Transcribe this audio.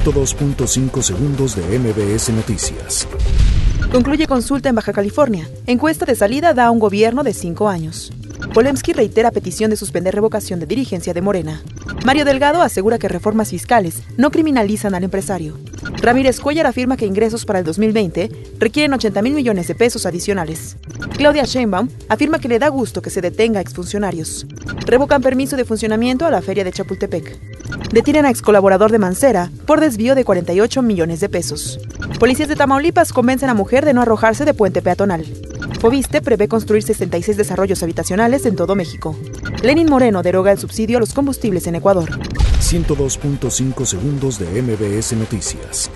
102.5 segundos de MBS Noticias. Concluye consulta en Baja California. Encuesta de salida da un gobierno de cinco años. Polemski reitera petición de suspender revocación de dirigencia de Morena. Mario Delgado asegura que reformas fiscales no criminalizan al empresario. Ramírez Cuellar afirma que ingresos para el 2020 requieren 80 mil millones de pesos adicionales. Claudia Sheinbaum afirma que le da gusto que se detenga a exfuncionarios. Revocan permiso de funcionamiento a la feria de Chapultepec. Detienen a ex colaborador de Mancera por desvío de 48 millones de pesos. Policías de Tamaulipas convencen a mujer de no arrojarse de puente peatonal. Fobiste prevé construir 66 desarrollos habitacionales en todo México. Lenin Moreno deroga el subsidio a los combustibles en Ecuador. 102.5 segundos de MBS Noticias.